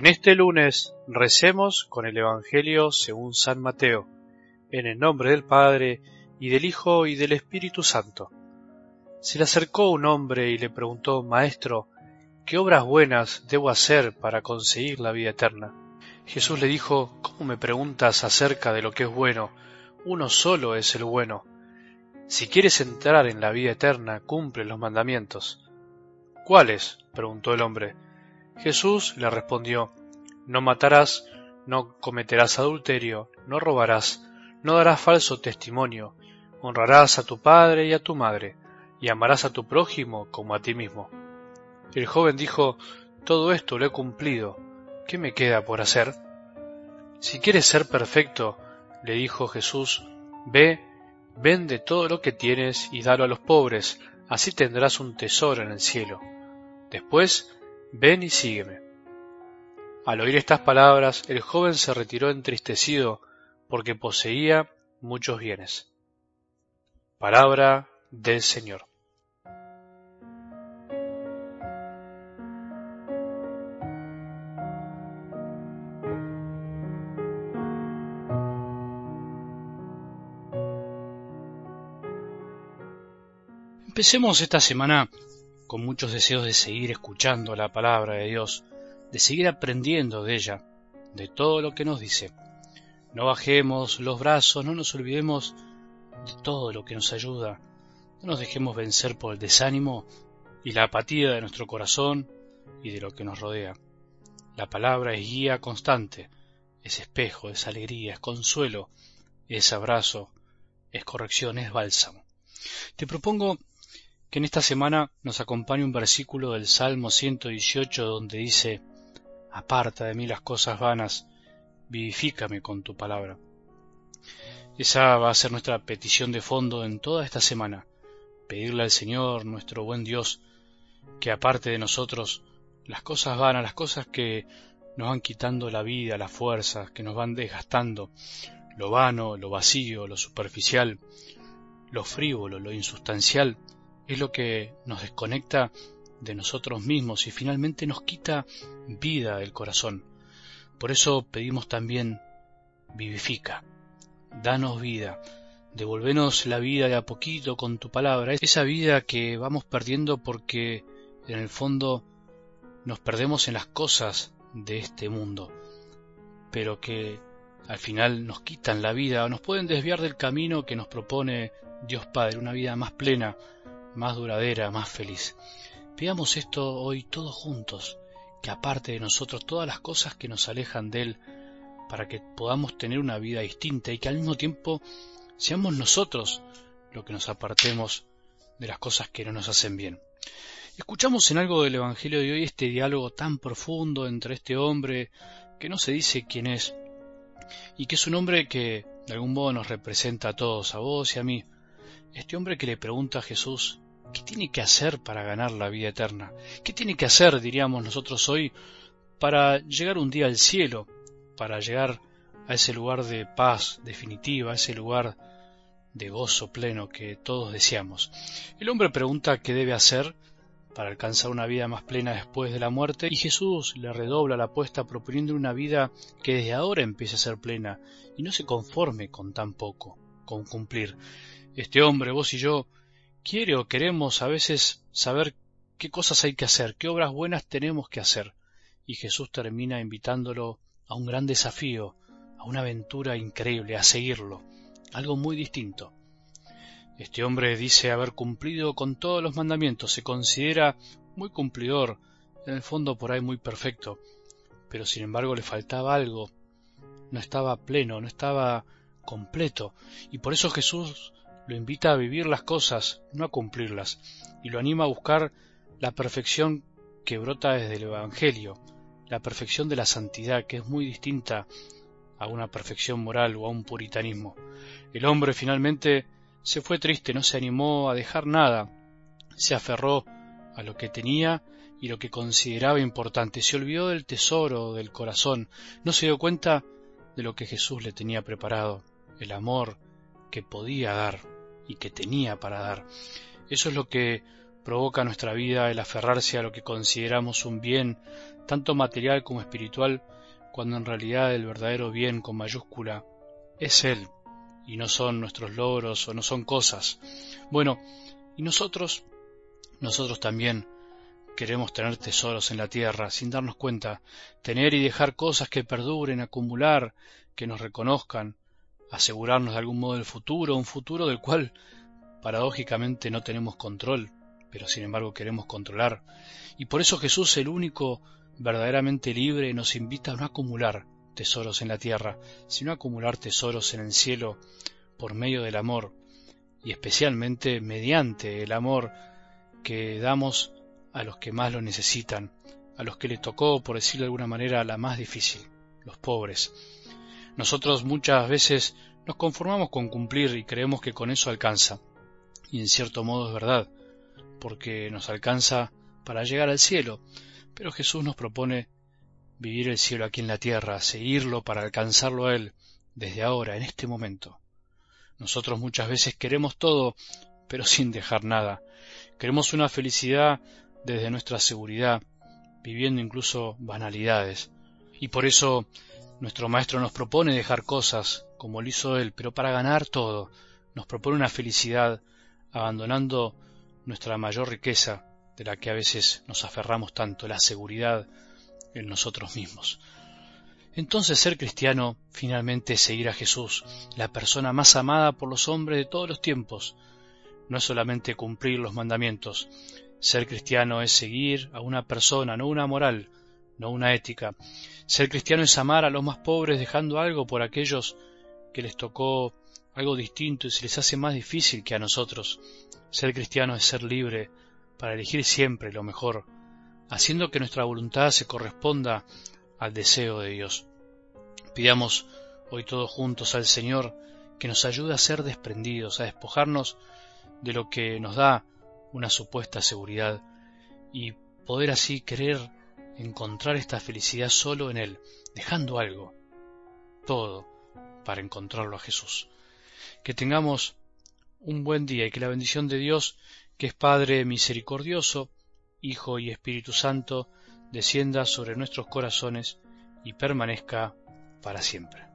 En este lunes recemos con el Evangelio según San Mateo, en el nombre del Padre, y del Hijo, y del Espíritu Santo. Se le acercó un hombre y le preguntó, Maestro, ¿qué obras buenas debo hacer para conseguir la vida eterna? Jesús le dijo, ¿cómo me preguntas acerca de lo que es bueno? Uno solo es el bueno. Si quieres entrar en la vida eterna, cumple los mandamientos. ¿Cuáles? preguntó el hombre. Jesús le respondió, No matarás, no cometerás adulterio, no robarás, no darás falso testimonio, honrarás a tu padre y a tu madre, y amarás a tu prójimo como a ti mismo. El joven dijo, Todo esto lo he cumplido, ¿qué me queda por hacer? Si quieres ser perfecto, le dijo Jesús, ve, vende todo lo que tienes y dalo a los pobres, así tendrás un tesoro en el cielo. Después, ven y sígueme. Al oír estas palabras, el joven se retiró entristecido porque poseía muchos bienes. Palabra del Señor. Empecemos esta semana con muchos deseos de seguir escuchando la palabra de Dios, de seguir aprendiendo de ella, de todo lo que nos dice. No bajemos los brazos, no nos olvidemos de todo lo que nos ayuda, no nos dejemos vencer por el desánimo y la apatía de nuestro corazón y de lo que nos rodea. La palabra es guía constante, es espejo, es alegría, es consuelo, es abrazo, es corrección, es bálsamo. Te propongo que en esta semana nos acompañe un versículo del Salmo 118 donde dice, Aparta de mí las cosas vanas, vivifícame con tu palabra. Esa va a ser nuestra petición de fondo en toda esta semana, pedirle al Señor, nuestro buen Dios, que aparte de nosotros las cosas vanas, las cosas que nos van quitando la vida, las fuerzas, que nos van desgastando, lo vano, lo vacío, lo superficial, lo frívolo, lo insustancial, es lo que nos desconecta de nosotros mismos y finalmente nos quita vida del corazón. Por eso pedimos también, vivifica, danos vida, devolvenos la vida de a poquito con tu palabra, esa vida que vamos perdiendo porque en el fondo nos perdemos en las cosas de este mundo, pero que al final nos quitan la vida o nos pueden desviar del camino que nos propone Dios Padre, una vida más plena, más duradera, más feliz. Pidamos esto hoy todos juntos, que aparte de nosotros todas las cosas que nos alejan de Él, para que podamos tener una vida distinta y que al mismo tiempo seamos nosotros lo que nos apartemos de las cosas que no nos hacen bien. Escuchamos en algo del Evangelio de hoy este diálogo tan profundo entre este hombre que no se dice quién es y que es un hombre que de algún modo nos representa a todos, a vos y a mí, este hombre que le pregunta a Jesús, ¿qué tiene que hacer para ganar la vida eterna? ¿Qué tiene que hacer, diríamos nosotros hoy, para llegar un día al cielo, para llegar a ese lugar de paz definitiva, a ese lugar de gozo pleno que todos deseamos? El hombre pregunta qué debe hacer para alcanzar una vida más plena después de la muerte, y Jesús le redobla la apuesta proponiendo una vida que desde ahora empiece a ser plena y no se conforme con tan poco, con cumplir, este hombre, vos y yo, quiere o queremos a veces saber qué cosas hay que hacer, qué obras buenas tenemos que hacer. Y Jesús termina invitándolo a un gran desafío, a una aventura increíble, a seguirlo, algo muy distinto. Este hombre dice haber cumplido con todos los mandamientos, se considera muy cumplidor, en el fondo por ahí muy perfecto, pero sin embargo le faltaba algo, no estaba pleno, no estaba completo, y por eso Jesús lo invita a vivir las cosas, no a cumplirlas, y lo anima a buscar la perfección que brota desde el Evangelio, la perfección de la santidad, que es muy distinta a una perfección moral o a un puritanismo. El hombre finalmente se fue triste, no se animó a dejar nada, se aferró a lo que tenía y lo que consideraba importante, se olvidó del tesoro del corazón, no se dio cuenta de lo que Jesús le tenía preparado, el amor que podía dar y que tenía para dar. Eso es lo que provoca nuestra vida el aferrarse a lo que consideramos un bien, tanto material como espiritual, cuando en realidad el verdadero bien con mayúscula es Él, y no son nuestros logros o no son cosas. Bueno, y nosotros, nosotros también queremos tener tesoros en la tierra sin darnos cuenta, tener y dejar cosas que perduren, acumular, que nos reconozcan, asegurarnos de algún modo el futuro, un futuro del cual paradójicamente no tenemos control, pero sin embargo queremos controlar. Y por eso Jesús, el único verdaderamente libre, nos invita a no acumular tesoros en la tierra, sino a acumular tesoros en el cielo por medio del amor, y especialmente mediante el amor que damos a los que más lo necesitan, a los que les tocó, por decirlo de alguna manera, la más difícil, los pobres. Nosotros muchas veces nos conformamos con cumplir y creemos que con eso alcanza. Y en cierto modo es verdad, porque nos alcanza para llegar al cielo, pero Jesús nos propone vivir el cielo aquí en la tierra, seguirlo para alcanzarlo a Él desde ahora, en este momento. Nosotros muchas veces queremos todo, pero sin dejar nada. Queremos una felicidad desde nuestra seguridad, viviendo incluso banalidades. Y por eso nuestro Maestro nos propone dejar cosas, como lo hizo Él, pero para ganar todo, nos propone una felicidad, abandonando nuestra mayor riqueza, de la que a veces nos aferramos tanto, la seguridad en nosotros mismos. Entonces ser cristiano finalmente es seguir a Jesús, la persona más amada por los hombres de todos los tiempos. No es solamente cumplir los mandamientos, ser cristiano es seguir a una persona, no una moral, no una ética. Ser cristiano es amar a los más pobres dejando algo por aquellos que les tocó algo distinto y se les hace más difícil que a nosotros. Ser cristiano es ser libre para elegir siempre lo mejor, haciendo que nuestra voluntad se corresponda al deseo de Dios. Pidamos hoy todos juntos al Señor que nos ayude a ser desprendidos, a despojarnos de lo que nos da una supuesta seguridad y poder así querer encontrar esta felicidad solo en Él, dejando algo, todo, para encontrarlo a Jesús. Que tengamos un buen día y que la bendición de Dios, que es Padre misericordioso, Hijo y Espíritu Santo, descienda sobre nuestros corazones y permanezca para siempre.